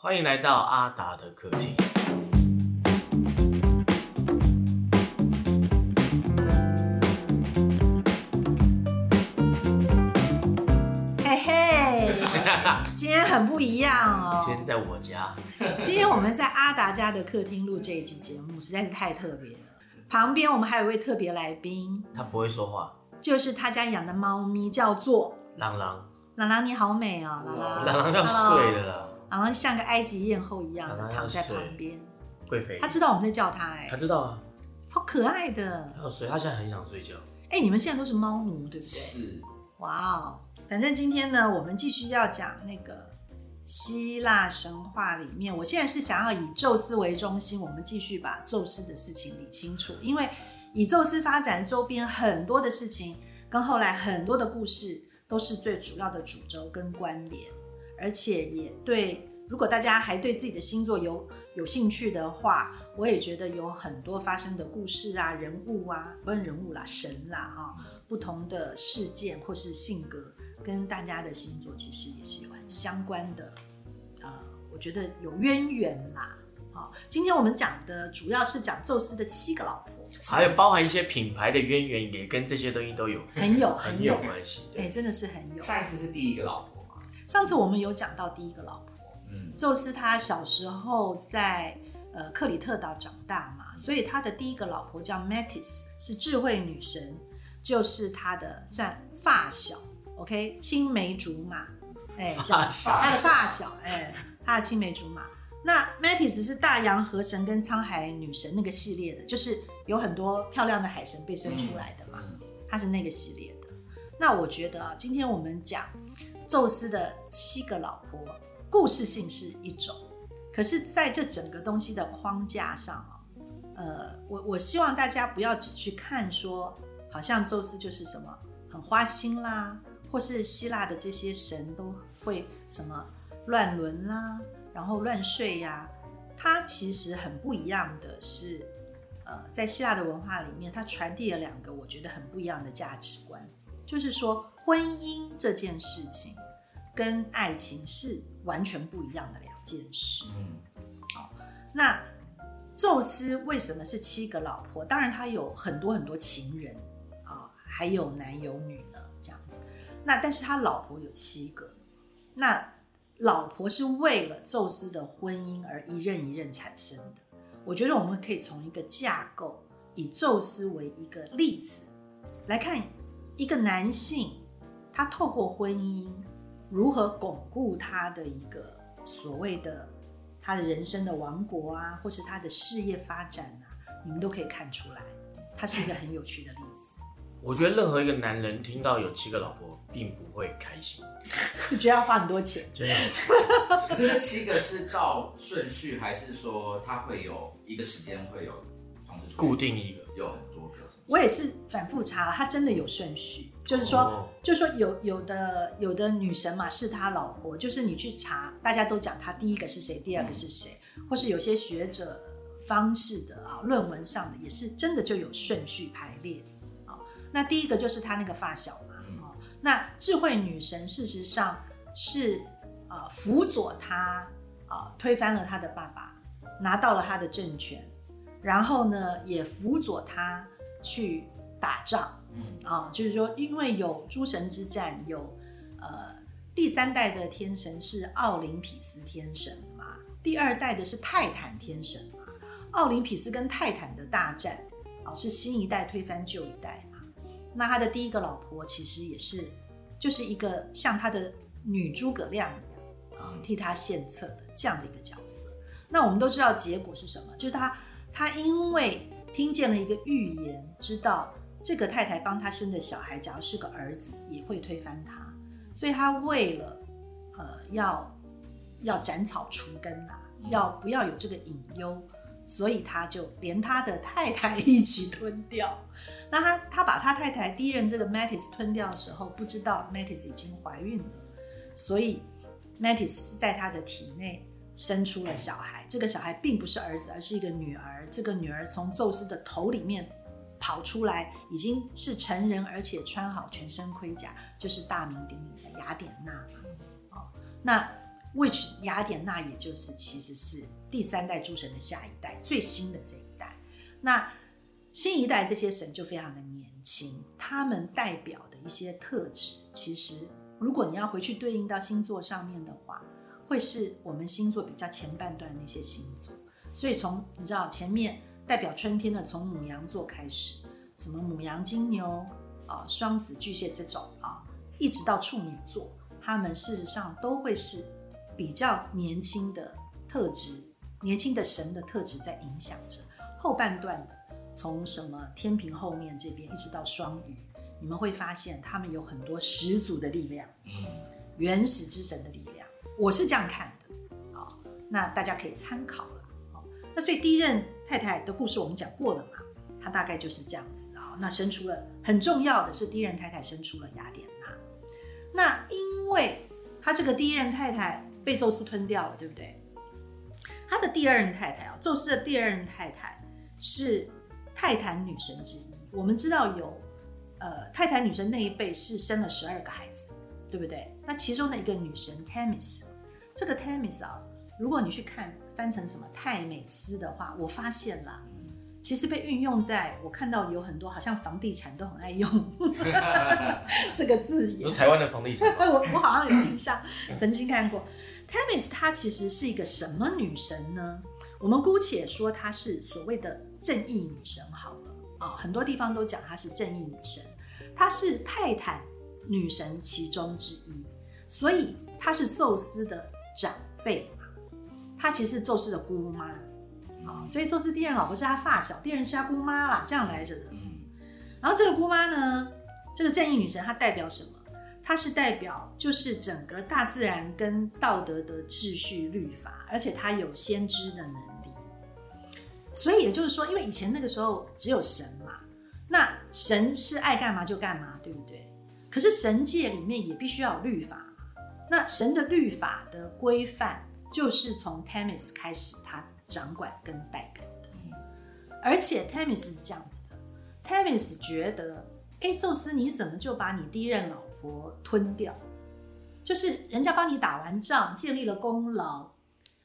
欢迎来到阿达的客厅。嘿嘿，今天很不一样哦。今天在我家，今天我们在阿达家的客厅录这一集节目，实在是太特别了。旁边我们还有一位特别来宾，他不会说话，就是他家养的猫咪，叫做朗朗，朗朗，你好美哦，朗朗。朗朗要睡了啦，朗朗像个埃及艳后一样的躺在旁边，贵妃他，知道我们在叫他，哎他，知道啊，超可爱的。他要睡，他现在很想睡觉。哎，你们现在都是猫奴，对不对？是哇哦！反正今天呢，我们继续要讲那个希腊神话里面，我现在是想要以宙斯为中心，我们继续把宙斯的事情理清楚，因为以宙斯发展周边很多的事情，跟后来很多的故事都是最主要的主轴跟关联，而且也对，如果大家还对自己的星座有有兴趣的话，我也觉得有很多发生的故事啊、人物啊，不是人物啦，神啦哈、不同的事件或是性格，跟大家的星座其实也是有很相关的，呃，我觉得有渊源啦。好，今天我们讲的主要是讲宙斯的七个老婆，还有包含一些品牌的渊源，也跟这些东西都有很有 很有关系。哎、对，真的是很有。上一次是第一个老婆嘛？上次我们有讲到第一个老婆，嗯，宙斯他小时候在呃克里特岛长大嘛，所以他的第一个老婆叫 Metis，是智慧女神，就是他的算发小，OK，青梅竹马，哎、发小。他的发小，哎、他的青梅竹马。那 Metis 是大洋河神跟沧海女神那个系列的，就是有很多漂亮的海神被生出来的嘛，嗯。它是那个系列的。那我觉得啊，今天我们讲宙斯的七个老婆，故事性是一种，可是在这整个东西的框架上哦，呃，我我希望大家不要只去看说，好像宙斯就是什么很花心啦，或是希腊的这些神都会什么乱伦啦，然后乱睡呀、它其实很不一样的是，呃，在希腊的文化里面，它传递了两个我觉得很不一样的价值观，就是说婚姻这件事情跟爱情是完全不一样的两件事。嗯，那宙斯为什么是七个老婆？当然他有很多很多情人啊，还有男有女呢，这样子。那但是他老婆有七个，那老婆是为了宙斯的婚姻而一任一任产生的。我觉得我们可以从一个架构，以宙斯为一个例子来看，一个男性他透过婚姻如何巩固他的一个所谓的他的人生的王国啊，或是他的事业发展啊，你们都可以看出来，他是一个很有趣的例子。我觉得任何一个男人听到有七个老婆，并不会开心，就觉得要花很多钱，真的。这七个是照顺序，还是说他会有一个时间会有同时固定一个有很多个？我也是反复查了，他真的有顺序，就是说，哦就是说有有的有的女神嘛是他老婆，就是你去查，大家都讲他第一个是谁，第二个是谁，或是有些学者方式的啊，论文上的也是真的就有顺序排列啊。那第一个就是他那个发小嘛，嗯哦，那智慧女神事实上是呃辅佐他啊、推翻了他的爸爸，拿到了他的政权，然后呢也辅佐他去打仗。嗯啊，就是说，因为有诸神之战，有呃第三代的天神是奥林匹斯天神嘛，第二代的是泰坦天神嘛。奥林匹斯跟泰坦的大战啊，是新一代推翻旧一代嘛。那他的第一个老婆其实也是，就是一个像他的女诸葛亮一样啊，替他献策的这样的一个角色。那我们都知道结果是什么，就是他他因为听见了一个预言，知道这个太太帮他生的小孩，假如是个儿子，也会推翻他，所以他为了呃要要斩草除根啊，嗯要不要有这个隐忧，所以他就连他的太太一起吞掉。那他他把他太太第一任这个 Metis 吞掉的时候，不知道 Metis 已经怀孕了，所以 Metis 是在他的体内生出了小孩。这个小孩并不是儿子，而是一个女儿。这个女儿从宙斯的头里面跑出来，已经是成人，而且穿好全身盔甲，就是大名鼎鼎的雅典娜嘛。哦，那 which 雅典娜也就是其实是第三代诸神的下一代，最新的这一代。那新一代这些神就非常的年轻，他们代表的一些特质，其实如果你要回去对应到星座上面的话，会是我们星座比较前半段的那些星座。所以从你知道前面代表春天的，从母羊座开始，什么母羊、金牛啊、双子、巨蟹这种啊，一直到处女座，他们事实上都会是比较年轻的特质，年轻的神的特质在影响着后半段的。从什么天平后面这边一直到双鱼，你们会发现他们有很多始祖的力量，嗯，原始之神的力量，我是这样看的啊、那大家可以参考那所以第一任太太的故事我们讲过了嘛，她大概就是这样子啊、那生出了很重要的是第一任太太生出了雅典娜，那因为她这个第一任太太被宙斯吞掉了，对不对？她的第二任太太啊，宙斯的第二任太太是泰坦女神之一。我们知道有呃泰坦女神那一辈是生了十二个孩子，对不对？那其中的一个女神 Tamis，这个 Tamis 啊，如果你去看翻成什么泰美斯的话，我发现啦，其实被运用在我看到有很多好像房地产都很爱用 这个字眼有。台湾的房地产，我我好像有印象，曾经看过。Themis 她其实是一个什么女神呢？我们姑且说她是所谓的正义女神好了啊，很多地方都讲她是正义女神，她是泰坦女神其中之一，所以她是宙斯的长辈嘛，她其实是宙斯的姑妈啊，所以宙斯第二任老婆是他发小，第二任是他姑妈啦，这样来着的。嗯然后这个姑妈呢，这个正义女神她代表什么？她是代表就是整个大自然跟道德的秩序律法，而且她有先知的能力。所以也就是说，因为以前那个时候只有神嘛，那神是爱干嘛就干嘛，对不对？可是神界里面也必须要有律法嘛。那神的律法的规范，就是从 Themis 开始，他掌管跟代表的。嗯而且 Themis 是这样子的，Themis 觉得，哎，宙斯你怎么就把你第一任老婆吞掉？就是人家帮你打完仗，建立了功劳，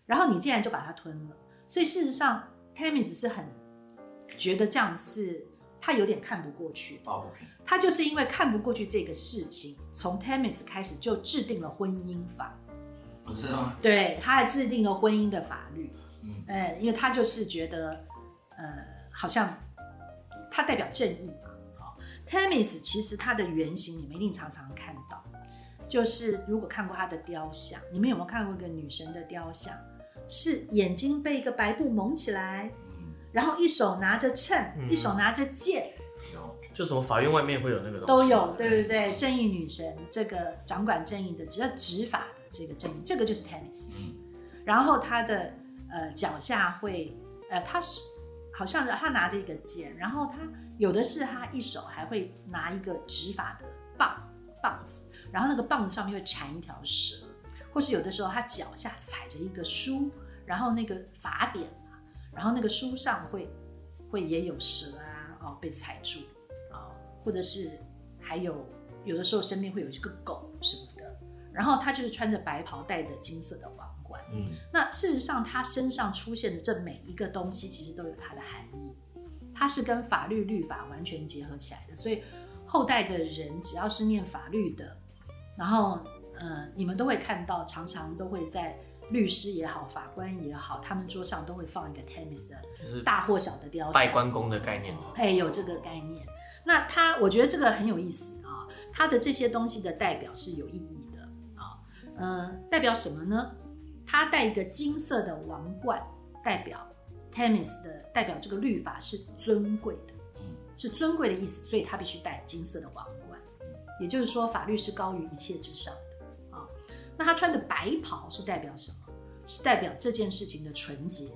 然后你竟然就把它吞了。所以事实上，Themis 是很觉得这样是他有点看不过去他就是因为看不过去这个事情，从 Themis 开始就制定了婚姻法，我知道吗？对，他还制定了婚姻的法律。嗯呃，因为他就是觉得，呃，好像他代表正义嘛。好、t e m i s 其实它的原型你们一定常常看到，就是如果看过他的雕像，你们有没有看过一个女神的雕像？是眼睛被一个白布蒙起来，嗯，然后一手拿着秤，嗯一手拿着剑，有，就什么法院外面会有那个东西都有，对不对？正义女神这个掌管正义的，只要执法的这个证明，这个就是 tennis。嗯然后他的呃脚下会呃，他是好像他拿着一个剑，然后他有的是他一手还会拿一个执法的棒棒子，然后那个棒子上面会缠一条蛇，或是有的时候他脚下踩着一个书，然后那个法典嘛，然后那个书上会会也有蛇啊哦被踩住啊、或者是还有有的时候身边会有一个狗什么的，然后他就是穿着白袍，戴着金色的皇冠。嗯，那事实上，他身上出现的这每一个东西，其实都有它的含义。它是跟法律律法完全结合起来的，所以后代的人只要是念法律的，然后呃，你们都会看到，常常都会在律师也好、法官也好，他们桌上都会放一个 Temis 的就是大或小的雕像。拜关公的概念哎，有这个概念。那他，我觉得这个很有意思啊。他的这些东西的代表是有意义。呃，代表什么呢？他戴一个金色的王冠，代表 Temis 的，代表这个律法是尊贵的，嗯是尊贵的意思，所以他必须戴金色的王冠。也就是说，法律是高于一切之上的啊。那他穿的白袍是代表什么？是代表这件事情的纯洁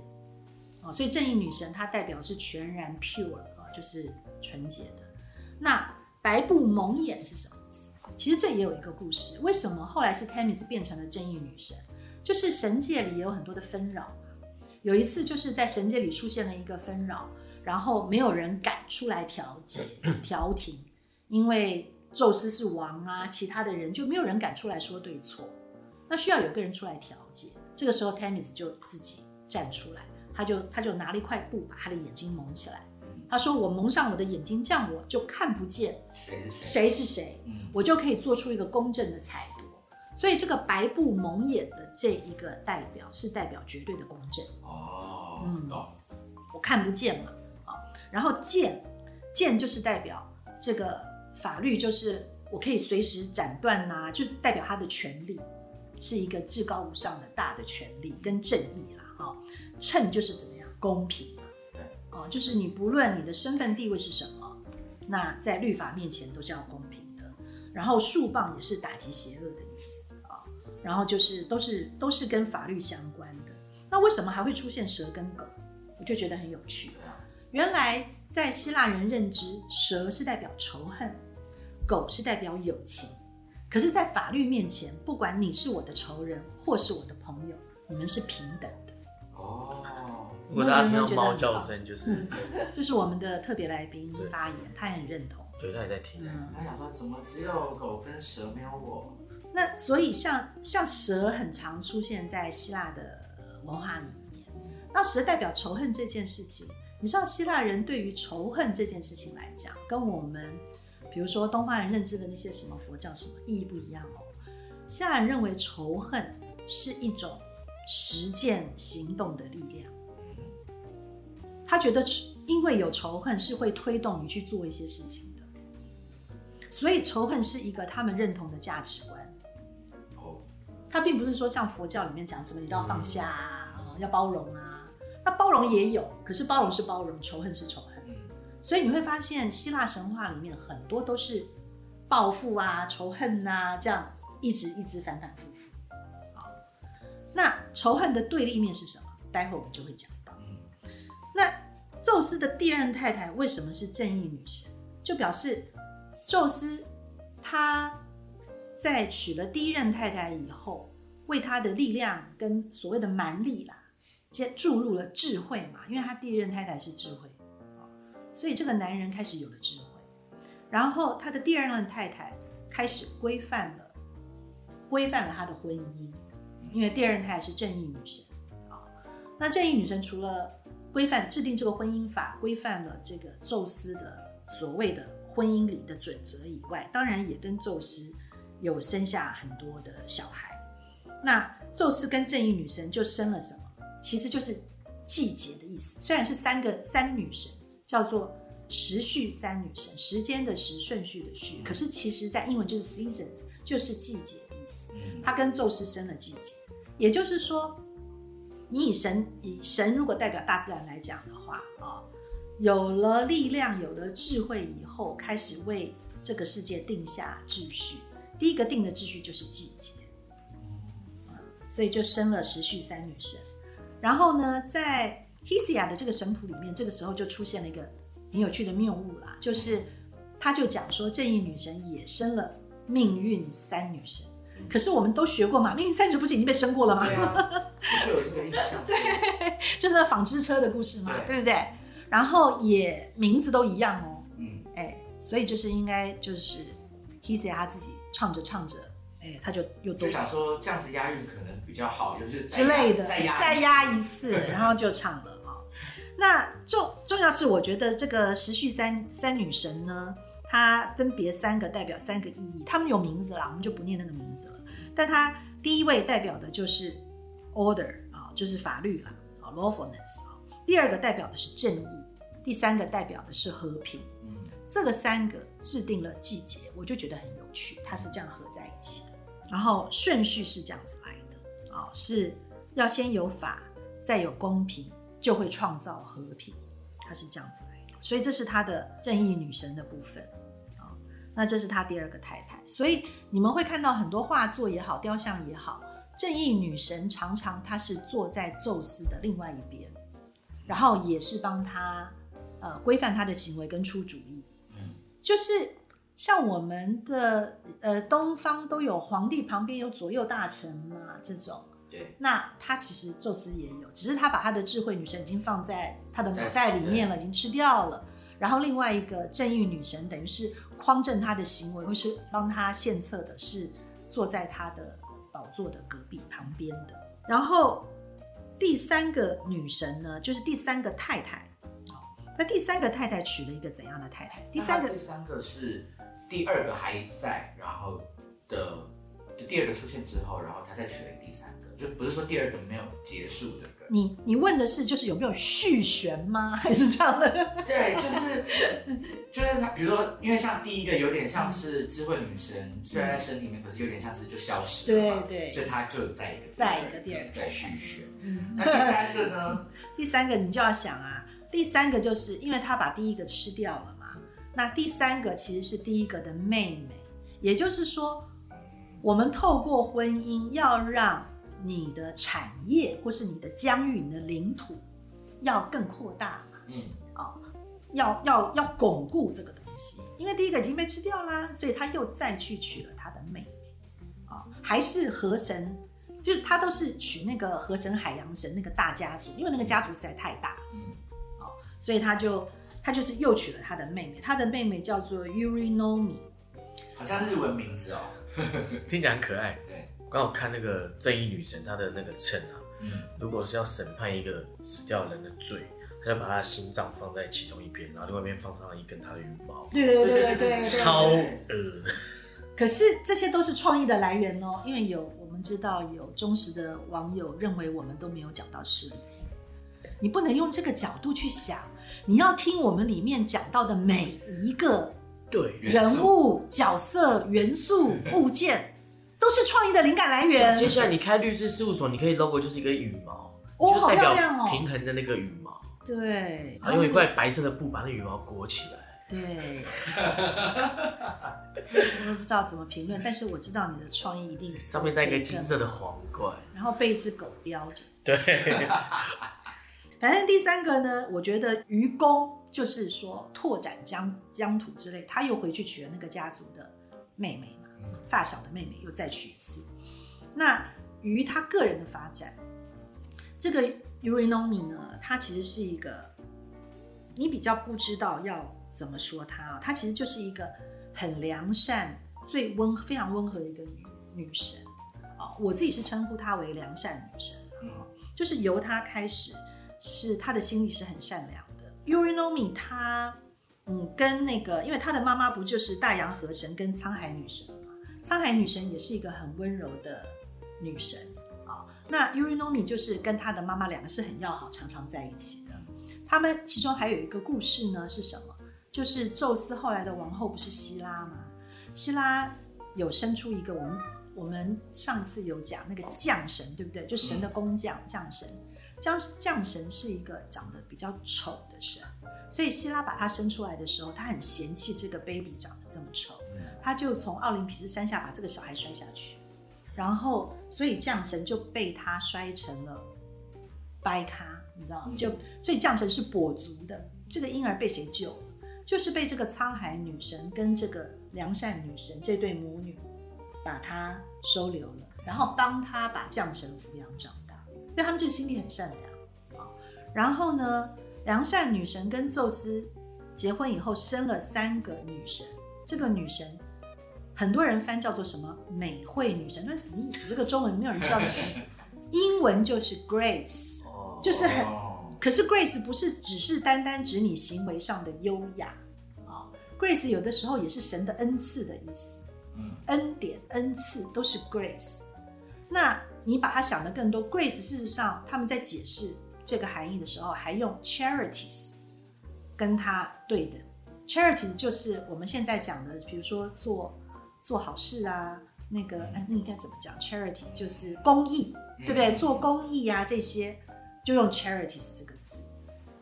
啊。所以正义女神她代表是全然 pure 啊，就是纯洁的。那白布蒙眼是什么？其实这也有一个故事，为什么后来是 Tamis 变成了正义女神？就是神界里也有很多的纷扰嘛。有一次就是在神界里出现了一个纷扰，然后没有人敢出来调解 调停，因为宙斯是王啊，其他的人就没有人敢出来说对错。那需要有个人出来调解。这个时候 Tamis 就自己站出来，他就他就拿了一块布把他的眼睛蒙起来。他说：“我蒙上我的眼睛，这样我就看不见谁是谁？谁是谁，嗯，我就可以做出一个公正的裁夺。所以这个白布蒙眼的这一个代表是代表绝对的公正，哦，嗯懂，我看不见嘛，啊，然后剑，剑就是代表这个法律，就是我可以随时斩断呐、就代表他的权利是一个至高无上的大的权利跟正义啦，哈、秤就是怎么样？公平哦，就是你不论你的身份地位是什么，那在律法面前都是要公平的。然后树棒也是打击邪恶的意思啊、然后就是都是都是跟法律相关的。那为什么还会出现蛇跟狗？我就觉得很有趣。原来在希腊人认知，蛇是代表仇恨，狗是代表友情。可是，在法律面前，不管你是我的仇人或是我的朋友，你们是平等。如果大家听到猫叫声，就是嗯，这是我们的特别来宾发言，他很认同。觉得他也在听。嗯，他想说怎么只有狗跟蛇没有我？那所以像像蛇很常出现在希腊的呃文化里面。那蛇代表仇恨这件事情，你知道希腊人对于仇恨这件事情来讲，跟我们比如说东方人认知的那些什么佛教什么意义不一样哦。希腊人认为仇恨是一种实践行动的力量，他觉得因为有仇恨是会推动你去做一些事情的，所以仇恨是一个他们认同的价值观。哦，他并不是说像佛教里面讲什么你都要放下啊，要包容啊。那包容也有，可是包容是包容，仇恨是仇恨。所以你会发现希腊神话里面很多都是报复啊、仇恨啊，这样一直一直反反复复。好，那仇恨的对立面是什么？待会我们就会讲。那宙斯的第二任太太为什么是正义女神？就表示宙斯他在娶了第一任太太以后，为他的力量跟所谓的蛮力啦，接注入了智慧嘛，因为他第一任太太是智慧，所以这个男人开始有了智慧。然后他的第二任太太开始规范了，规范了他的婚姻，因为第二任太太是正义女神啊、那正义女神除了规范制定这个婚姻法，规范了这个宙斯的所谓的婚姻里的准则以外，当然也跟宙斯有生下很多的小孩。那宙斯跟正义女神就生了什么？其实就是季节的意思。虽然是三个三女神，叫做时序三女神，时间的时，顺序的序，可是其实在英文就是 seasons，就是季节的意思。嗯，他跟宙斯生了季节，也就是说，你以神以神如果代表大自然来讲的话啊、有了力量，有了智慧以后，开始为这个世界定下秩序。第一个定的秩序就是季节，所以就生了时序三女神。然后呢，在 Hisia 的这个神谱里面，这个时候就出现了一个很有趣的谬误啦，就是他就讲说正义女神也生了命运三女神。可是我们都学过嘛，命运三女神不是已经被生过了吗？对啊，我 就有这个印象。对，就是那纺织车的故事嘛，对。对不对？然后也名字都一样哦，嗯，哎，所以就是应该就是 Hisia 他自己唱着唱着，哎，他就又多。就想说这样子押韵可能比较好，就是之类的，再押再压一次，然后就唱了啊、那重重要是，我觉得这个时序三三女神呢，它分别三个代表三个意义，他们有名字啦，我们就不念那个名字了。但它第一位代表的就是 order 啊，就是法律啦，啊 lawfulness 啊。第二个代表的是正义，第三个代表的是和平。嗯，这个三个制定了季节，我就觉得很有趣，它是这样合在一起的。然后顺序是这样子来的啊、是要先有法，再有公平，就会创造和平，它是这样子来的。所以这是它的正义女神的部分啊、那这是他第二个太太。所以你们会看到很多画作也好，雕像也好，正义女神常常她是坐在宙斯的另外一边，然后也是帮他呃规范他的行为跟出主意。嗯，就是像我们的呃东方都有皇帝旁边有左右大臣嘛这种，对，那他其实宙斯也有，只是他把他的智慧女神已经放在他的脑袋里面了，已经吃掉了。然后另外一个正义女神等于是匡正他的行为，或是帮他献策的，是坐在他的宝座的隔壁旁边的。然后第三个女神呢，就是第三个太太。那第三个太太娶了一个怎样的太太？第三个第三个是第二个还在，然后的就第二个出现之后，然后他再娶了第三个，就不是说第二个没有结束的人。你你问的是就是有没有续弦吗？还是这样的？对，就是就是他，比如说，因为像第一个有点像是智慧女神，虽然在身体里面，可是有点像是就消失了嘛，对对所以他就有在一个在一个第二个对续弦。嗯，那第三个呢？第三个你就要想啊，第三个就是因为他把第一个吃掉了嘛，那第三个其实是第一个的妹妹，也就是说，我们透过婚姻要让你的产业或是你的疆域、你的领土要更扩大嘛，嗯，哦，要要要巩固这个东西，因为第一个已经被吃掉啦，所以他又再去娶了他的妹妹，啊、还是河神，就是他都是娶那个河神海洋神那个大家族，因为那个家族实在太大，嗯，所以他就他就是又娶了他的妹妹，他的妹妹叫做 Urinomi，好像日文名字哦。听起来很可爱。对，我刚好看那个正义女神，她的那个秤啊，嗯，如果是要审判一个死掉人的罪，他就把他的心脏放在其中一边，然后另外一边放上一根他的羽毛，对对对对对超恶。可是这些都是创意的来源哦，因为有我们知道有忠实的网友认为我们都没有讲到设计，你不能用这个角度去想，你要听我们里面讲到的每一个对，人物、角色、元素、物件，都是创意的灵感来源。接下来你开律师事务所，你可以 logo 就是一个羽毛，哦好漂亮哦。平衡的那个羽毛，对，然后用一块白色的布把那羽毛裹起来。对，我不知道怎么评论，但是我知道你的创意一定 上面再一个金色的皇冠，然后被一只狗叼着。对，反正第三个呢，我觉得愚公就是说拓展疆疆土之类，他又回去娶了那个家族的妹妹嘛，发小的妹妹又再娶一次。那于他个人的发展，这个 Urinomi 呢，他其实是一个你比较不知道要怎么说他啊，他其实就是一个很良善、最温非常温和的一个女女神啊、我自己是称呼她为良善女神啊、就是由她开始，是她的心里是很善良的。Urinomi 她嗯跟那个，因为她的妈妈不就是大洋河神跟沧海女神嘛，沧海女神也是一个很温柔的女神啊、那 Urinomi 就是跟她的妈妈两个是很要好，常常在一起的。他们其中还有一个故事呢，是什么？就是宙斯后来的王后不是希拉吗？希拉有生出一个我们我们上次有讲那个将神，对不对？就神的工匠将神，将将神是一个长得比较丑的神，所以希拉把他生出来的时候，他很嫌弃这个 baby 长得这么丑，他就从奥林匹斯山下把这个小孩摔下去，然后所以将神就被他摔成了掰咖，你知道吗？就所以将神是跛足的，这个婴儿被谁救了？就是被这个沧海女神跟这个良善女神这对母女把他收留了，然后帮他把将神抚养长大，对他们就是心地很善良啊。然后呢，良善女神跟宙斯结婚以后生了三个女神，这个女神很多人翻叫做什么美惠女神，那什么意思？这个中文没有人知道是什么意思，英文就是 Grace。哦，就是很哦可是 grace 不是只是单单指你行为上的优雅啊、g r a c e 有的时候也是神的恩赐的意思，嗯恩典、恩赐都是 grace。那你把它想得更多，grace 事实上他们在解释这个含义的时候，还用 charities 跟它对等。charities 就是我们现在讲的，比如说做做好事啊，那个哎，那应该怎么讲？charity 就是公益，对不对？做公益啊、这些就用 charities 这个字。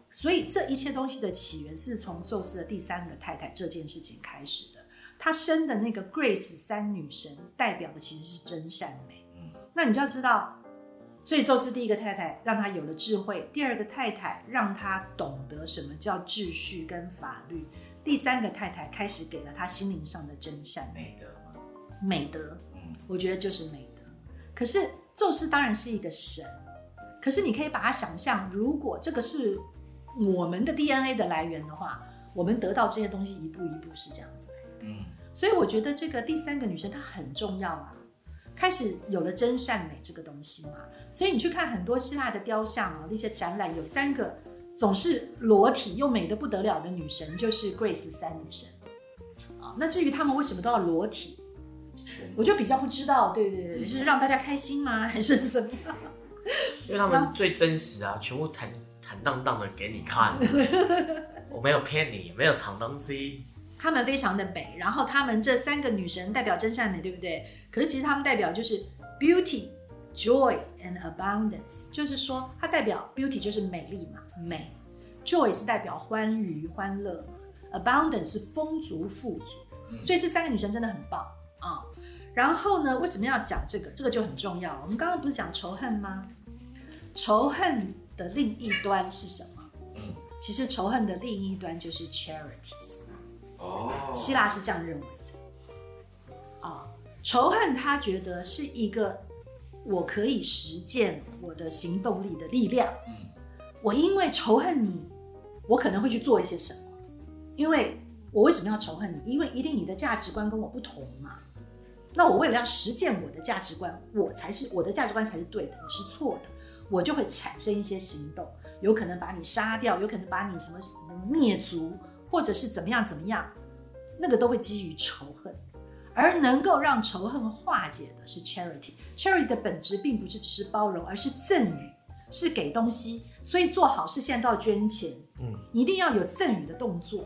所以这一切东西的起源是从宙斯的第三个太太这件事情开始的。他生的那个 Grace 三女神代表的其实是真善美。嗯那你就要知道，所以宙斯第一个太太让他有了智慧，第二个太太让他懂得什么叫秩序跟法律，第三个太太开始给了他心灵上的真善美美德吗，美德。嗯我觉得就是美德。可是宙斯当然是一个神，可是你可以把它想象，如果这个是我们的 DNA 的来源的话，我们得到这些东西一步一步是这样子来的。嗯所以我觉得这个第三个女生她很重要啊。开始有了真善美这个东西嘛。所以你去看很多希腊的雕像啊，那些展览有三个总是裸体又美的不得了的女神，就是 Grace 三女神啊。那至于他们为什么都要裸体，我就比较不知道。对对对，就是让大家开心吗？还是怎么样？因为他们最真实啊，全部坦坦荡荡的给你看，我没有骗你，没有藏东西。她们非常的美，然后她们这三个女神代表真善美，对不对？可是其实她们代表就是 beauty、joy and abundance，就是说它代表 beauty 就是美丽嘛，美；joy 是代表欢愉、欢乐嘛；abundance 是丰足、富足。所以这三个女神真的很棒啊。然后呢，为什么要讲这个？这个就很重要。我们刚刚不是讲仇恨吗？仇恨的另一端是什么？嗯，其实仇恨的另一端就是 charities。哦，希腊是这样认为的啊，仇恨他觉得是一个我可以实践我的行动力的力量。嗯，我因为仇恨你，我可能会去做一些什么？因为我为什么要仇恨你？因为一定你的价值观跟我不同嘛。那我为了要实践我的价值观，我才是我的价值观才是对的，你是错的，我就会产生一些行动，有可能把你杀掉，有可能把你什么灭族，或者是怎么样怎么样，那个都会基于仇恨。而能够让仇恨化解的是 charity。charity 的本质并不是只是包容，而是赠予，是给东西。所以做好事现在都要捐钱，嗯，你一定要有赠予的动作，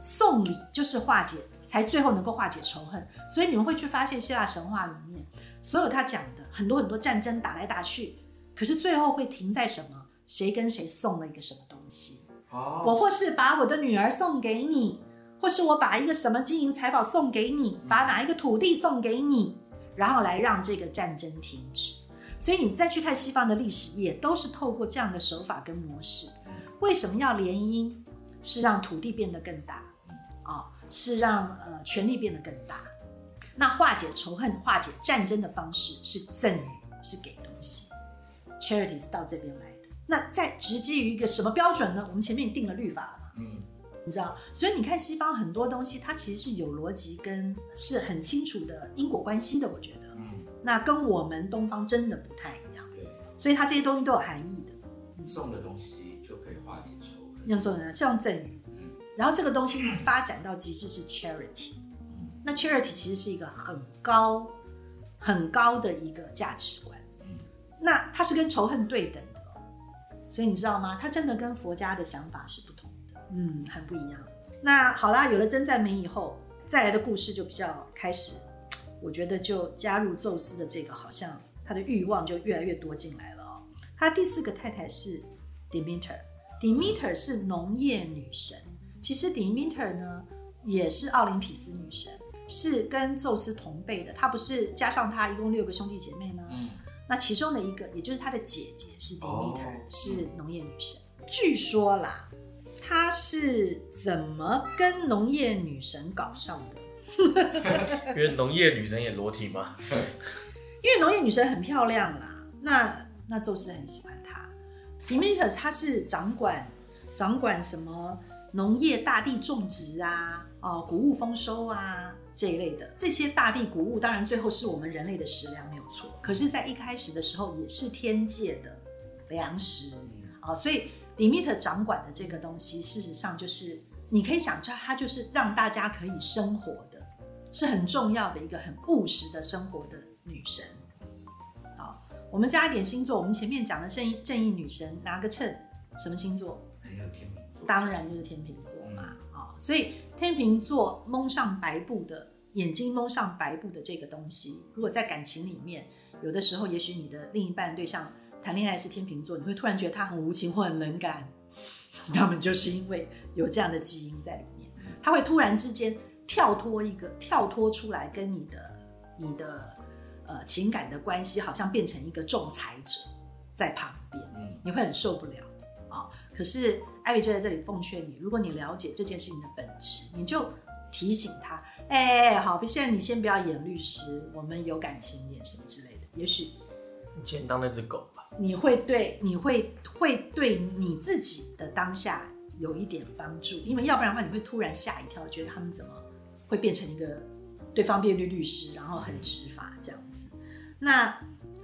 送礼就是化解，才最后能够化解仇恨。所以你们会去发现希腊神话里面，所有他讲的很多很多战争打来打去，可是最后会停在什么？谁跟谁送了一个什么东西？哦，我或是把我的女儿送给你，或是我把一个什么金银财宝送给你，把哪一个土地送给你，然后来让这个战争停止。所以你再去看西方的历史，也都是透过这样的手法跟模式。为什么要联姻？是让土地变得更大，啊、是让呃权力变得更大。那化解仇恨、化解战争的方式是赠予，是给东西。Charity 是到这边来的。那在直基于一个什么标准呢？我们前面定了律法了嘛，嗯，你知道，所以你看西方很多东西，它其实是有逻辑跟是很清楚的因果关系的。我觉得，嗯，那跟我们东方真的不太一样，对，所以它这些东西都有含义的。送的东西就可以化解仇恨。用这种人，像赠予，嗯然后这个东西发展到极致是 charity。嗯那 charity 其实是一个很高、很高的一个价值观。嗯那它是跟仇恨对等所以你知道吗？他真的跟佛家的想法是不同的，嗯，很不一样。那好啦，有了真善美以后，再来的故事就比较开始，我觉得就加入宙斯的这个，好像他的欲望就越来越多进来了哦。他第四个太太是 Demeter，Demeter 是农业女神。其实 Demeter 呢也是奥林匹斯女神，是跟宙斯同辈的。她不是加上她一共六个兄弟姐妹吗？嗯，那其中的一个，也就是她的姐姐是 Demeter，、哦是农业女神。据说啦，她是怎么跟农业女神搞上的？因为农业女神也裸体嘛，因为农业女神很漂亮啦，那那宙斯很喜欢她。Demeter 她是掌管掌管什么农业大地种植啊，哦，谷物丰收啊这一类的。这些大地谷物当然最后是我们人类的食粮没有错，可是，在一开始的时候也是天界的粮食啊、所以 Demeter 掌管的这个东西，事实上就是你可以想象，它就是让大家可以生活的，是很重要的一个很务实的生活的女神。好，我们加一点星座，我们前面讲的正义正义女神拿个秤，什么星座？很有天秤座。当然就是天秤座嘛，啊、所以天秤座蒙上白布的眼睛蒙上白布的这个东西，如果在感情里面，有的时候也许你的另一半对象谈恋爱是天秤座，你会突然觉得他很无情或很冷感，他们就是因为有这样的基因在里面，他会突然之间跳脱一个跳脱出来，跟你的你的呃情感的关系好像变成一个仲裁者在旁边，嗯。你会很受不了。啊、可是艾薇就在这里奉劝你，如果你了解这件事情的本质，你就提醒他，哎、好，现在你先不要演律师，我们有感情演什么之类的，也许你先当那只狗吧。你会对你会会对你自己的当下有一点帮助，因为要不然的话，你会突然吓一跳，觉得他们怎么会变成一个对方辩律律师，然后很执法这样子。那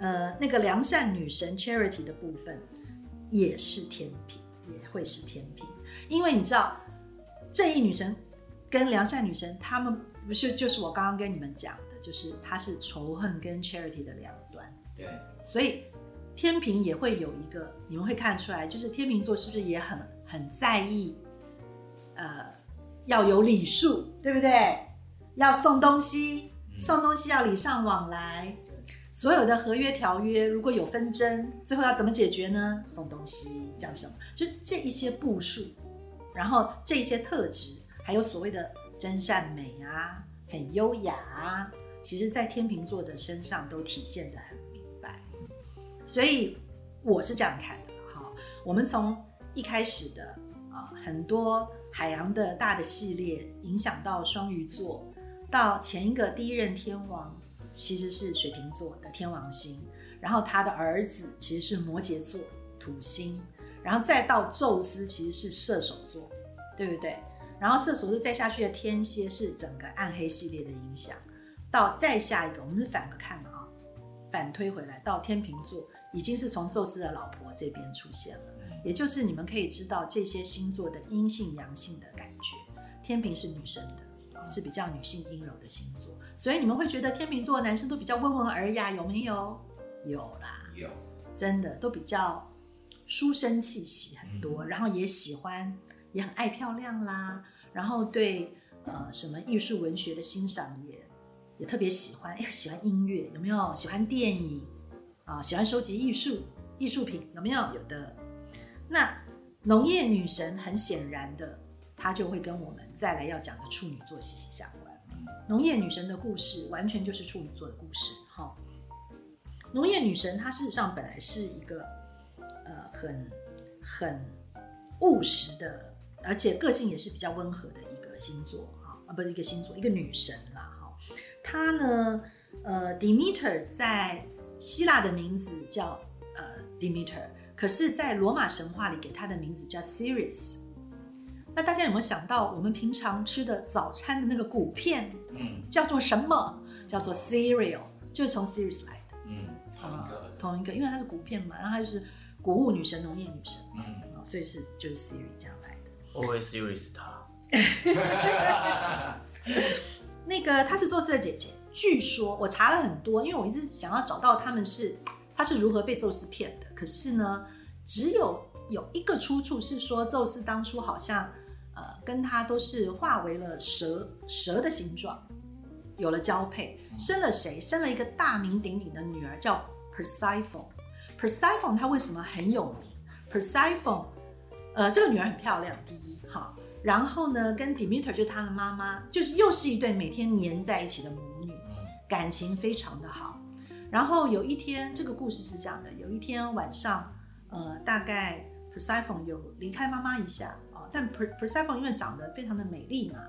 呃，那个良善女神 Charity 的部分也是天平，也会是天平，因为你知道正义女神跟良善女神，她们不是就是我刚刚跟你们讲的，就是它是仇恨跟 Charity 的两端，对，所以天平也会有一个，你们会看出来，就是天秤座是不是也很很在意，呃，要有礼数，对不对？要送东西，送东西要礼尚往来。所有的合约条约如果有纷争，最后要怎么解决呢？送东西，这样什么？就这一些步数，然后这一些特质，还有所谓的真善美啊，很优雅啊，其实在天秤座的身上都体现得很明白。所以我是这样看的哈。我们从一开始的啊很多海洋的大的系列，影响到双鱼座，到前一个第一任天王其实是水瓶座的天王星，然后他的儿子其实是摩羯座土星，然后再到宙斯其实是射手座，对不对？然后射手座再下去的天蝎是整个暗黑系列的影响，到再下一个我们是反个看嘛啊，反推回来到天秤座已经是从宙斯的老婆这边出现了，也就是你们可以知道这些星座的阴性阳性的感觉，天平是女生的，是比较女性阴柔的星座。所以你们会觉得天秤座的男生都比较温文尔雅，有没有？有啦，有，真的都比较书生气息很多，然后也喜欢，也很爱漂亮啦，然后对呃什么艺术文学的欣赏也也特别喜欢，哎，喜欢音乐有没有？喜欢电影啊，喜欢收集艺术艺术品有没有？有的。那农业女神很显然的，她就会跟我们再来要讲的处女座息息相关。农业女神的故事完全就是处女座的故事。哈，农业女神她事实上本来是一个呃很很务实的，而且个性也是比较温和的一个星座。哈啊，不是一个星座，一个女神啦。哈，她呢，呃，Demeter 在希腊的名字叫呃 Demeter，可是，在罗马神话里给她的名字叫 Ceres。那大家有没有想到，我们平常吃的早餐的那个谷片，嗯叫做什么？叫做 cereal，就是从 Ceres 来的，嗯，同一个，同一个，因为它是谷片嘛，然后它就是谷物女神、农业女神，嗯，哦所以是就是 Ceres 这样来的。我以为 Siri 是他，那个她是宙斯的姐姐，据说我查了很多，因为我一直想要找到他们是她是如何被宙斯骗的，可是呢，只有有一个出处是说宙斯当初好像呃跟她都是化为了蛇蛇的形状，有了交配，生了谁？生了一个大名鼎鼎的女儿叫 Persephone。Persephone 她为什么很有名？Persephone 呃这个女儿很漂亮，第一哈。然后呢，跟 Demeter 就是她的妈妈，就是又是一对每天黏在一起的母女，嗯感情非常的好。然后有一天，这个故事是这样的：有一天晚上，呃，大概 Persephone 有离开妈妈一下啊、但 Per Persephone 因为长得非常的美丽嘛，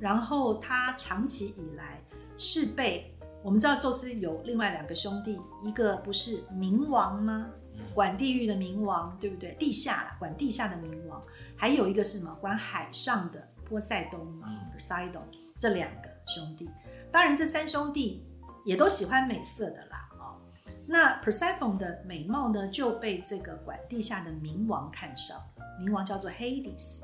然后她长期以来是被我们知道宙斯有另外两个兄弟，一个不是冥王吗？管地狱的冥王，对不对？地下啦，管地下的冥王，还有一个是什么？管海上的波塞冬嘛嗯，Poseidon，这两个兄弟。当然，这三兄弟也都喜欢美色的啦，哦。那 Persephone 的美貌呢，就被这个管地下的冥王看上了，冥王叫做 Hades。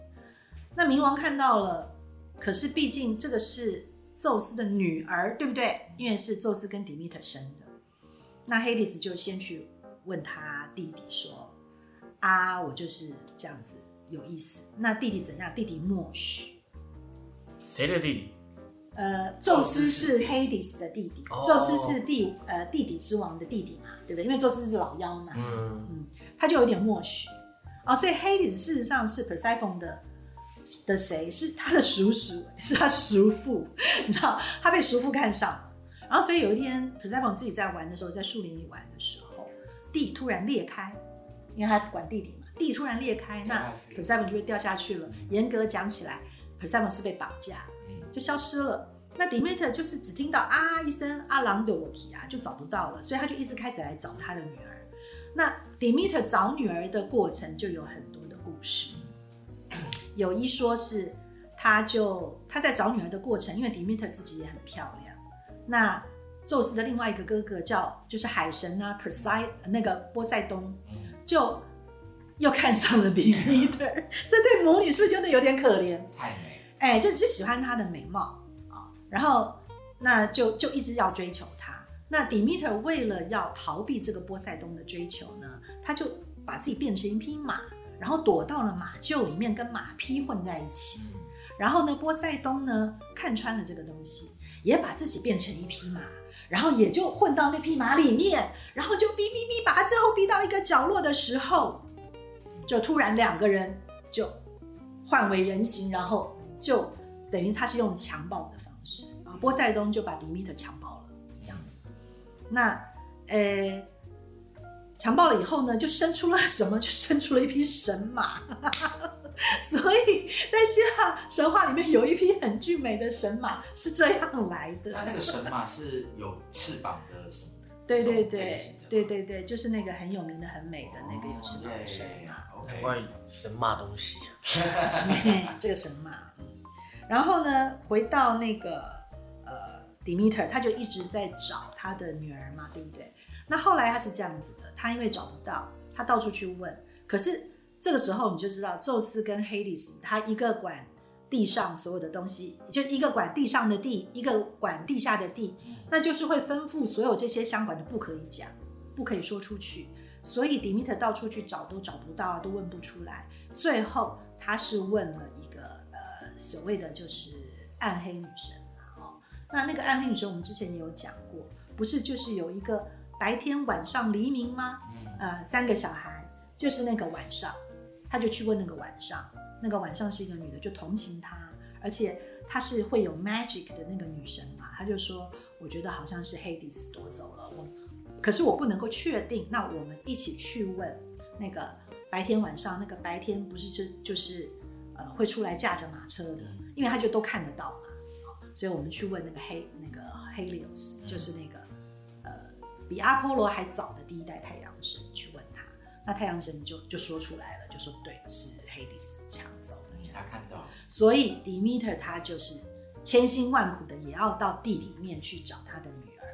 那冥王看到了，可是毕竟这个是宙斯的女儿，对不对？因为是宙斯跟 Demeter 生的。那 Hades 就先去问他弟弟说：“啊，我就是这样子有意思。”那弟弟怎样？弟弟默许。谁的弟弟？呃，宙斯是 Hades 的弟弟，哦宙斯是地呃地底之王的弟弟嘛，对不对？因为宙斯是老妖嘛，嗯，他就有点默许啊，所以 Hades 事实上是 Persephone 的的谁？是他的叔叔，是他叔父，你知道，他被叔父看上了。然后所以有一天 Persephone 自己在玩的时候，在树林里玩的时候，地突然裂开，因为他管地底嘛，地突然裂开，那 Persephone 就会掉下去了。严格讲起来，Persephone 是被绑架，嗯就消失了。那 Demeter 就是只听到啊一声阿郎的我皮啊，就找不到了，所以他就一直开始来找他的女儿。那 Demeter 找女儿的过程就有很多的故事，有一说是他就他在找女儿的过程，因为 Demeter 自己也很漂亮，那宙斯的另外一个哥哥叫就是海神啊，Poseid 那个波塞冬，嗯就又看上了 Demeter，这对母女是不是真的有点可怜？太美，哎，就只喜欢她的美貌啊，然后那就就一直要追求她。那 Demeter 为了要逃避这个波塞冬的追求呢，他就把自己变成一匹马，然后躲到了马厩里面，跟马匹混在一起。嗯，然后呢，波塞冬呢看穿了这个东西，也把自己变成一匹马，然后也就混到那匹马里面，然后就逼逼逼，把他最后逼到一个角落的时候，就突然两个人就换为人形，然后就等于他是用强暴的方式啊，波塞冬就把迪米特强暴了，这样子。那呃，强暴了以后呢，就生出了什么？就生出了一匹神马。所以在希腊神话里面有一匹很俊美的神马是这样来的。那那个神马是有翅膀的什么？对对对对对对，就是那个很有名的、很美的那个有翅膀的神马。OK，怪神马东西。这个神马。嗯然后呢，回到那个呃 Demeter，他就一直在找他的女儿嘛，对不对？那后来他是这样子的，他因为找不到，他到处去问。可是这个时候你就知道，宙斯跟黑帝斯，他一个管地上所有的东西，就一个管地上的地，一个管地下的地，那就是会吩咐所有这些相关的不可以讲，不可以说出去。所以 Demeter 到处去找都找不到，都问不出来。最后他是问了一个呃所谓的就是暗黑女神嘛，哦，那那个暗黑女神我们之前也有讲过，不是就是有一个白天晚上黎明吗？嗯，呃，三个小孩就是那个晚上，他就去问那个晚上，那个晚上是一个女的，就同情他，而且她是会有 magic 的那个女神嘛，他就说，我觉得好像是 Hades 夺走了我，可是我不能够确定，那我们一起去问那个白天晚上那个白天不是就就是呃会出来驾着马车的，因为他就都看得到嘛，哦所以我们去问那个黑那个 Helios，就是那个呃比阿波罗还早的第一代太阳神去问他，那太阳神就就说出来了，就说对，是黑迪斯抢走了这样子。他看到，所以 Demeter 他就是千辛万苦的也要到地里面去找他的女儿，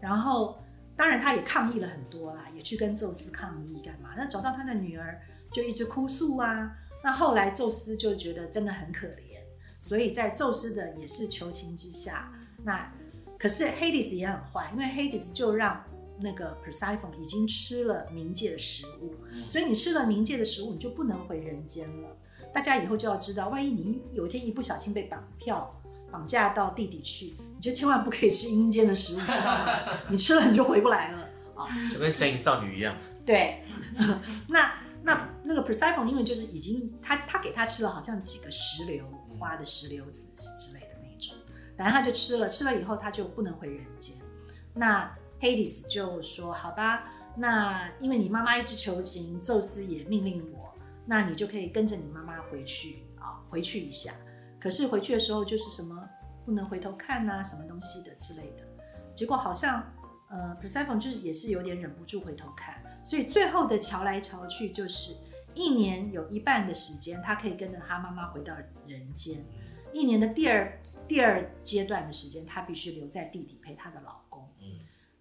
然后当然他也抗议了很多啦，也去跟宙斯抗议干嘛？那找到他的女儿就一直哭诉啊。那后来宙斯就觉得真的很可怜，所以在宙斯的也是求情之下，那可是 Hades 也很坏，因为 Hades 就让那个 Persephone 已经吃了冥界的食物，嗯所以你吃了冥界的食物，你就不能回人间了。大家以后就要知道，万一你有一天一不小心被绑票、绑架到地底去，你就千万不可以吃阴间的食物，知道吗？你吃了你就回不来了啊！就跟神隐少女一样，对，那那那个 Persephone 因为就是已经他他给他吃了好像几个石榴花的石榴籽之类的那种，反正他就吃了，吃了以后他就不能回人间。那 Hades 就说：“好吧，那因为你妈妈一直求情，宙斯也命令我，那你就可以跟着你妈妈回去啊，回去一下。可是回去的时候就是什么不能回头看呐、什么东西的之类的。结果好像呃 Persephone 就是也是有点忍不住回头看，所以最后的瞧来瞧去就是一年有一半的时间，他可以跟着他妈妈回到人间。一年的第二第二阶段的时间，他必须留在地底陪他的老公。嗯，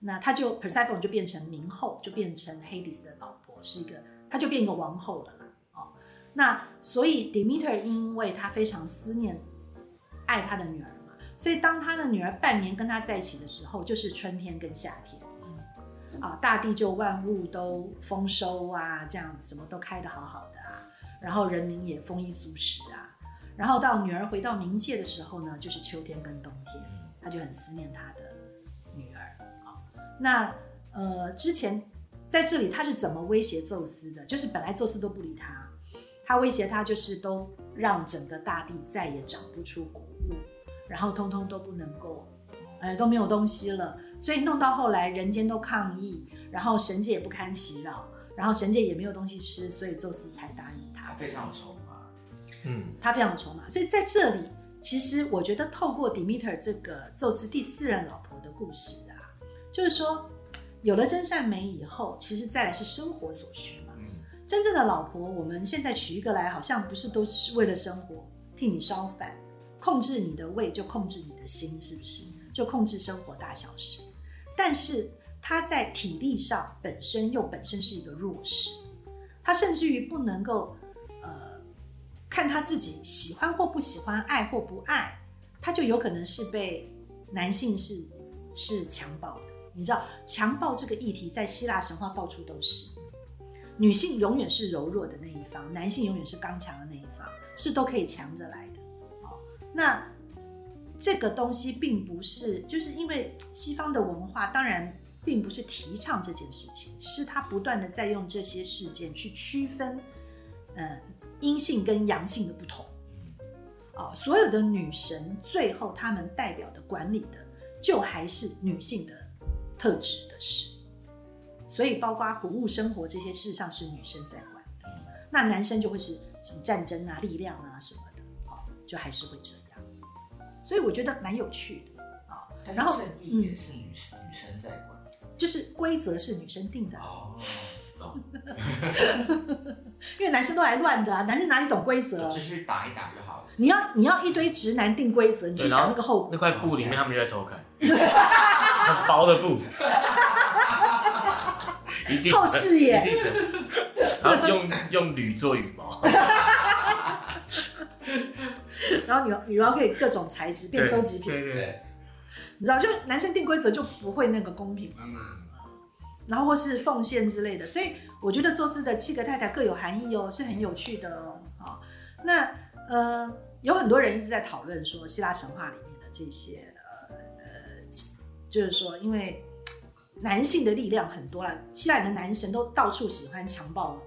那他就 Persephone 就变成冥后，就变成 Hades 的老婆，是一个，他就变一个王后了啦。哦，那所以 Demeter 因为他非常思念爱他的女儿嘛，所以当他的女儿半年跟他在一起的时候，就是春天跟夏天。啊，大地就万物都丰收啊，这样什么都开得好好的啊，然后人民也丰衣足食啊。然后到女儿回到冥界的时候呢，就是秋天跟冬天，他就很思念他的。那呃，之前在这里他是怎么威胁宙斯的？就是本来宙斯都不理他，他威胁他就是都让整个大地再也长不出谷物，然后通通都不能够，呃，都没有东西了。所以弄到后来人间都抗议，然后神界也不堪其扰，然后神界也没有东西吃，所以宙斯才答应他他。非常有筹码，嗯，他非常有筹码，所以在这里，其实我觉得透过 Demeter 这个宙斯第四任老婆的故事啊，就是说，有了真善美以后，其实再来是生活所需嘛。嗯，真正的老婆，我们现在娶一个来，好像不是都是为了生活，替你烧饭，控制你的胃就控制你的心，是不是？就控制生活大小事。但是他在体力上本身又本身是一个弱势，他甚至于不能够呃看他自己喜欢或不喜欢，爱或不爱，他就有可能是被男性是是强暴的。你知道强暴这个议题在希腊神话到处都是，女性永远是柔弱的那一方，男性永远是刚强的那一方，是都可以强着来的。哦，那这个东西并不是，就是因为西方的文化当然并不是提倡这件事情，是他不断的在用这些事件去区分，呃，阴性跟阳性的不同。哦，所有的女神最后她们代表的管理的，就还是女性的。特质的事，所以包括谷物生活这些事实上是女生在管的，那男生就会是什么战争啊、力量啊什么的，好，就还是会这样。所以我觉得蛮有趣的啊。然后正义也是女女生在管，就是规则是女生定的，哦，因为男生都来乱的啊，男生哪里懂规则？就是打一打就好了。你要你要一堆直男定规则，你去想那个后果。那块布里面他们就在偷看，很 薄的布，一定透视眼一定的。然后用用铝做羽毛，然后女女王可以各种材质变收集品，对对对，你知道，就男生定规则就不会那个公平了嘛。然后或是奉献之类的，所以我觉得做事的七个太太各有含义哦，是很有趣的哦。好，那呃，有很多人一直在讨论说，希腊神话里面的这些就是说，因为男性的力量很多了，希腊的男神都到处喜欢强暴，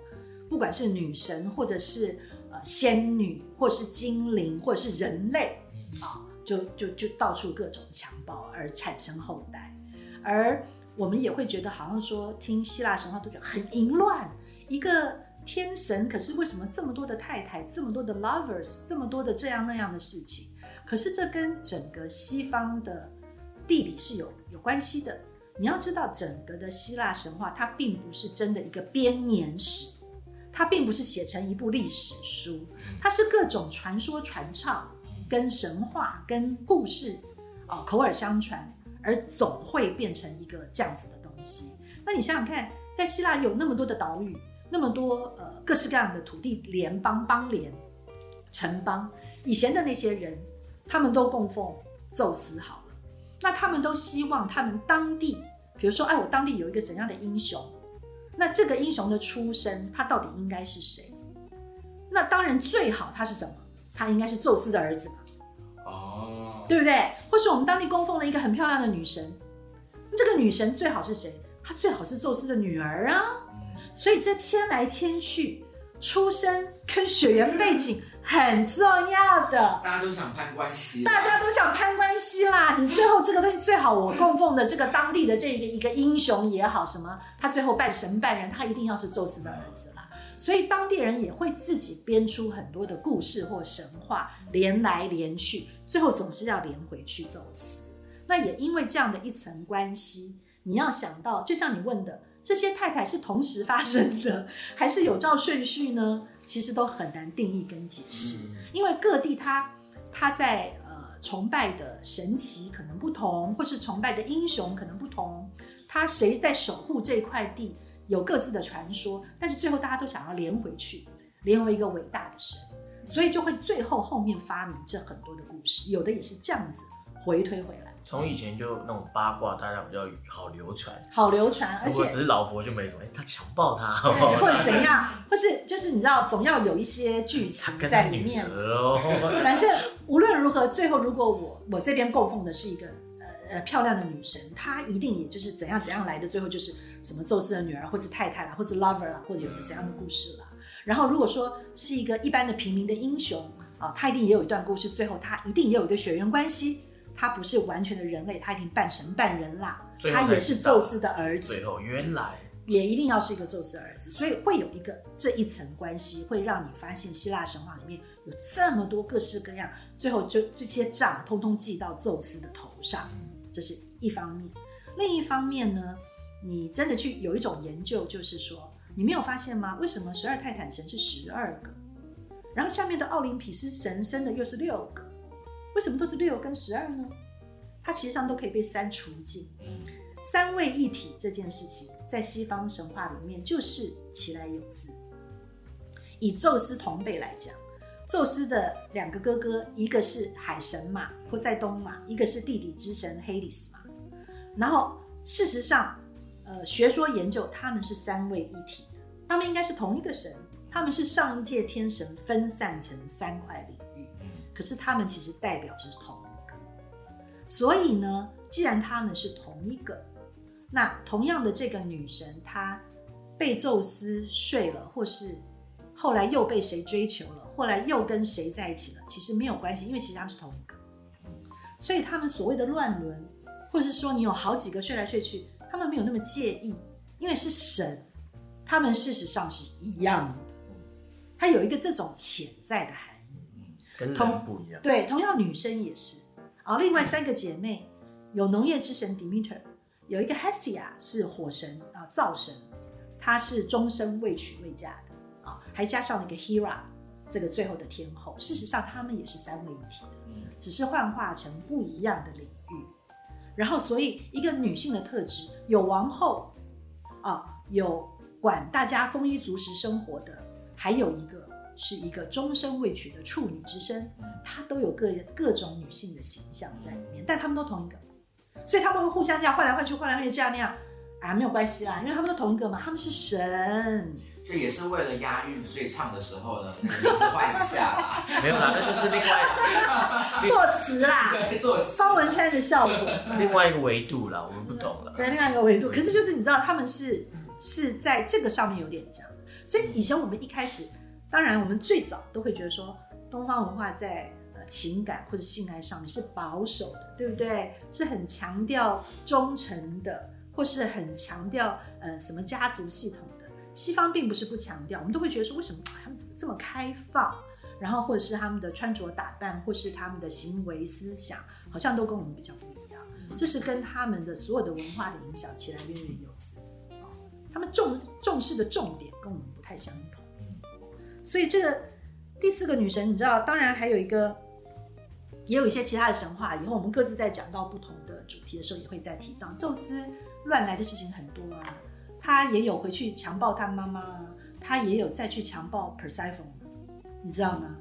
不管是女神或者是呃仙女，或是精灵，或者是人类啊，就就就到处各种强暴而产生后代，而我们也会觉得好像说听希腊神话都觉得很淫乱，一个天神，可是为什么这么多的太太，这么多的 lovers，这么多的这样那样的事情？可是这跟整个西方的地理是有有关系的。你要知道，整个的希腊神话它并不是真的一个编年史，它并不是写成一部历史书，它是各种传说传唱、跟神话、跟故事啊、口耳相传。而总会变成一个这样子的东西。那你想想看，在希腊有那么多的岛屿，那么多呃各式各样的土地联邦、邦联、城邦，以前的那些人，他们都供奉宙斯好了，那他们都希望他们当地，比如说，哎，我当地有一个怎样的英雄，那这个英雄的出身，他到底应该是谁？那当然最好他是什么？他应该是宙斯的儿子嘛。哦，对不对？或是我们当地供奉了一个很漂亮的女神，这个女神最好是谁？她最好是宙斯的女儿啊。嗯，所以这牵来牵去，出身跟血缘背景很重要的。大家都想攀关系，大家都想攀关系啦，你最后这个东西最好，我供奉的这个当地的这个一个英雄也好，什么他最后半神半人，他一定要是宙斯的儿子啦。所以当地人也会自己编出很多的故事或神话，连来连去，最后总是要连回去宙斯。那也因为这样的一层关系，你要想到，就像你问的，这些太太是同时发生的，还是有照顺序呢？其实都很难定义跟解释，因为各地它它在呃崇拜的神奇可能不同，或是崇拜的英雄可能不同，他谁在守护这块地，有各自的传说，但是最后大家都想要连回去，连为一个伟大的神，所以就会最后后面发明这很多的故事，有的也是这样子回推回来，从以前就那种八卦，大家比较好流传。好流传，而且只是老婆就没什么，哎，他强暴她，对或者怎样，或是就是你知道，总要有一些剧他情在里面。哦，反正无论如何，最后如果我我这边供奉的是一个呃呃漂亮的女神，她一定也就是怎样怎样来的，最后就是什么宙斯的女儿，或是太太啦，或是 lover 啦，或者有个怎样的故事啦。然后如果说是一个一般的平民的英雄啊，他一定也有一段故事，最后他一定也有一个血缘关系，他不是完全的人类，他已经半神半人啦，他也是宙斯的儿子。最后原来也一定要是一个宙斯的儿子，所以会有一个这一层关系，会让你发现希腊神话里面有这么多各式各样，最后就这些账通通记到宙斯的头上，这是一方面。另一方面呢，你真的去有一种研究，就是说，你没有发现吗？为什么十二泰坦神是十二个，然后下面的奥林匹斯神生的又是六个，为什么都是六跟十二呢？它其实上都可以被三除尽。嗯，三位一体这件事情，在西方神话里面就是其来有自。以宙斯同辈来讲，宙斯的两个哥哥，一个是海神嘛，波塞冬嘛，一个是地底之神黑里斯嘛。然后事实上，呃，学说研究他们是三位一体的，他们应该是同一个神，他们是上一届天神分散成三块领域，可是他们其实代表着是同一个。所以呢，既然他们是同一个，那同样的这个女神，她被宙斯睡了，或是后来又被谁追求了，后来又跟谁在一起了，其实没有关系，因为其实他们是同一个。所以他们所谓的乱伦，或者是说你有好几个睡来睡去，他们没有那么介意，因为是神，他们事实上是一样的。他有一个这种潜在的含义。跟同人不一样。对，同样女生也是。啊，另外三个姐妹有农业之神 Demeter，有一个 Hestia 是火神啊，灶神，她是终身未娶未嫁的啊，还加上了一个 Hera 这个最后的天后。事实上，她们也是三位一体的，只是幻化成不一样的领域。然后，所以一个女性的特质，有王后啊，有管大家丰衣足食生活的，还有一个是一个终身未娶的处女之身，她都有各各种女性的形象在里面，但她们都同一个，所以他们会互相这样换来换去，换来换去这样那样，啊，没有关系啦，因为他们都同一个嘛，他们是神，这也是为了押韵，所以唱的时候呢，名字换一下啦。没有啦，那就是另外 作词啦，对，做死方文山的效果。另外一个维度啦，我们不懂了。对，另外一个维度。可是就是你知道，他们是是在这个上面有点这样，所以以前我们一开始，当然我们最早都会觉得说，东方文化在呃情感或者性爱上面是保守的，对不对？是很强调忠诚的，或是很强调呃什么家族系统的。西方并不是不强调，我们都会觉得说，为什么他们怎么这么开放？然后或者是他们的穿着打扮，或是他们的行为思想，好像都跟我们比较不一样。这是跟他们的所有的文化的影响起来渊源有自。哦他们重重视的重点跟我们不太相同。所以这个第四个女神，你知道，当然还有一个，也有一些其他的神话。以后我们各自在讲到不同的主题的时候，也会再提到。宙斯乱来的事情很多啊，他也有回去强暴他妈妈啊，他也有再去强暴 Persephone，你知道吗？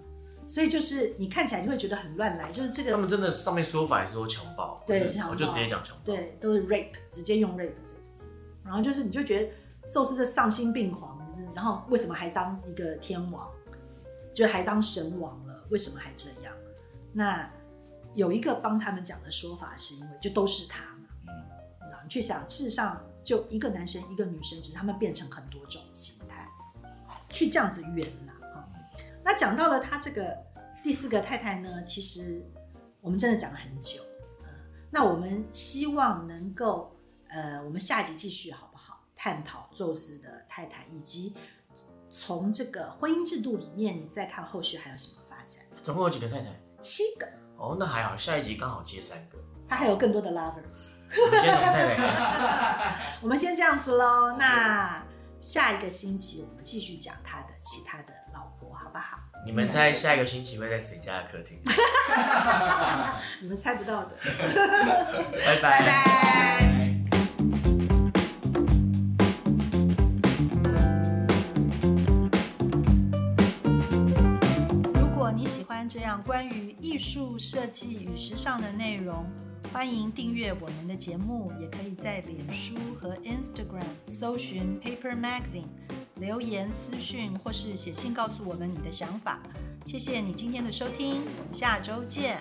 所以就是你看起来就会觉得很乱来，就是这个他们真的上面说法也是说强暴，对强暴我就直接讲强暴。对，都是 rape，直接用 rape 这个字。然后就是你就觉得宙斯的丧心病狂，然后为什么还当一个天王，就还当神王了？为什么还这样？那有一个帮他们讲的说法，是因为就都是他嘛。嗯，你去想，事实上就一个男生一个女生，只是他们变成很多种形态，去这样子圆了。哈、那讲到了他这个第四个太太呢，其实我们真的讲了很久。呃那我们希望能够，呃，我们下一集继续好？探讨宙斯的太太，以及从这个婚姻制度里面，你再看后续还有什么发展。总共有几个太太？七个，哦，那还好，下一集刚好接三个。他还有更多的 lovers。我们先从太太。我们先这样子喽。那下一个星期我们继续讲他的其他的老婆，好不好？你们猜下一个星期会在谁家的客厅？你们猜不到的。拜 拜拜。如关于艺术设计与时尚的内容，欢迎订阅我们的节目，也可以在脸书和 Instagram 搜寻 Paper Magazine，留言私讯或是写信告诉我们你的想法。谢谢你今天的收听，我们下周见。